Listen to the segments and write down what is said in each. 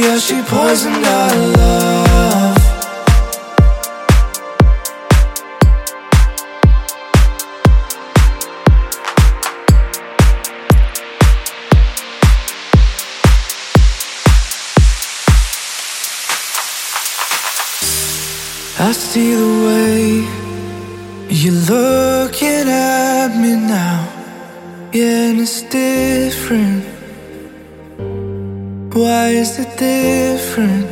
Yeah, she poisoned our love. I see the way you're looking at me now. Yeah, and it's different. Why is it different?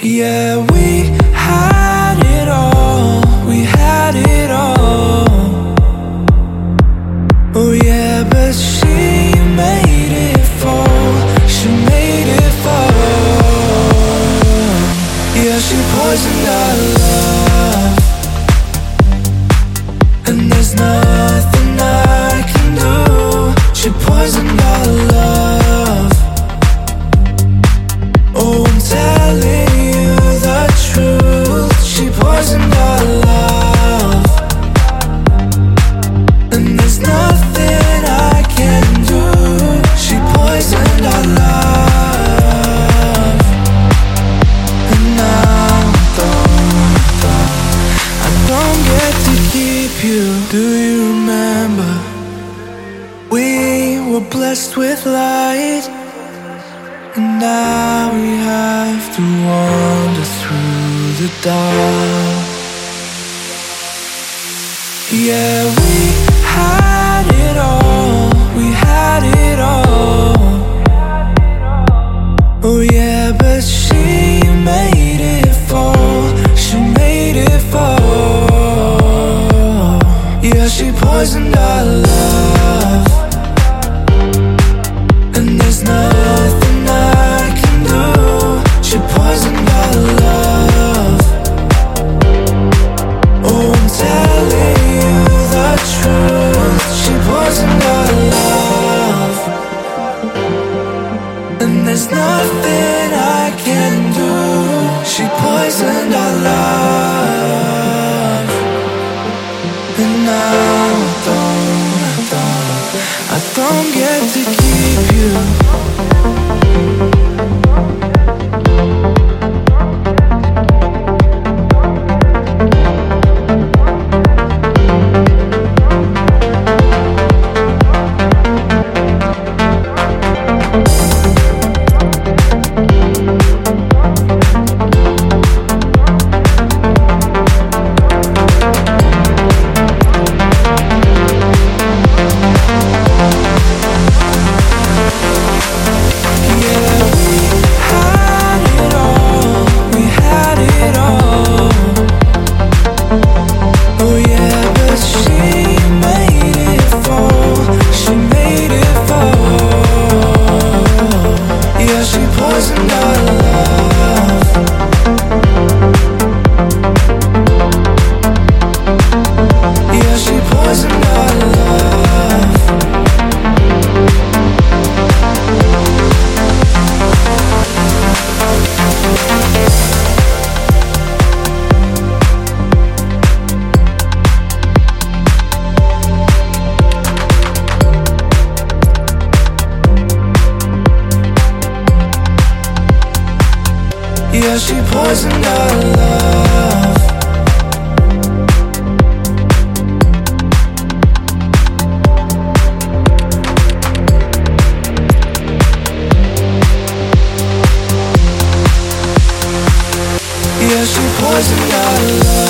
Yeah, we had it all. We had it all. Oh, yeah, but she made it fall. She made it fall. Yeah, she poisoned our love. Were blessed with light. And now we have to wander through the dark. Yeah, we had it all. We had it all. Oh, yeah, but she made it fall. She made it fall. Yeah, she poisoned our love. Don't, I can do. She poisoned oh, a love. And now don't, I don't get to keep you. Yeah, she poisoned our love. Yeah, she poisoned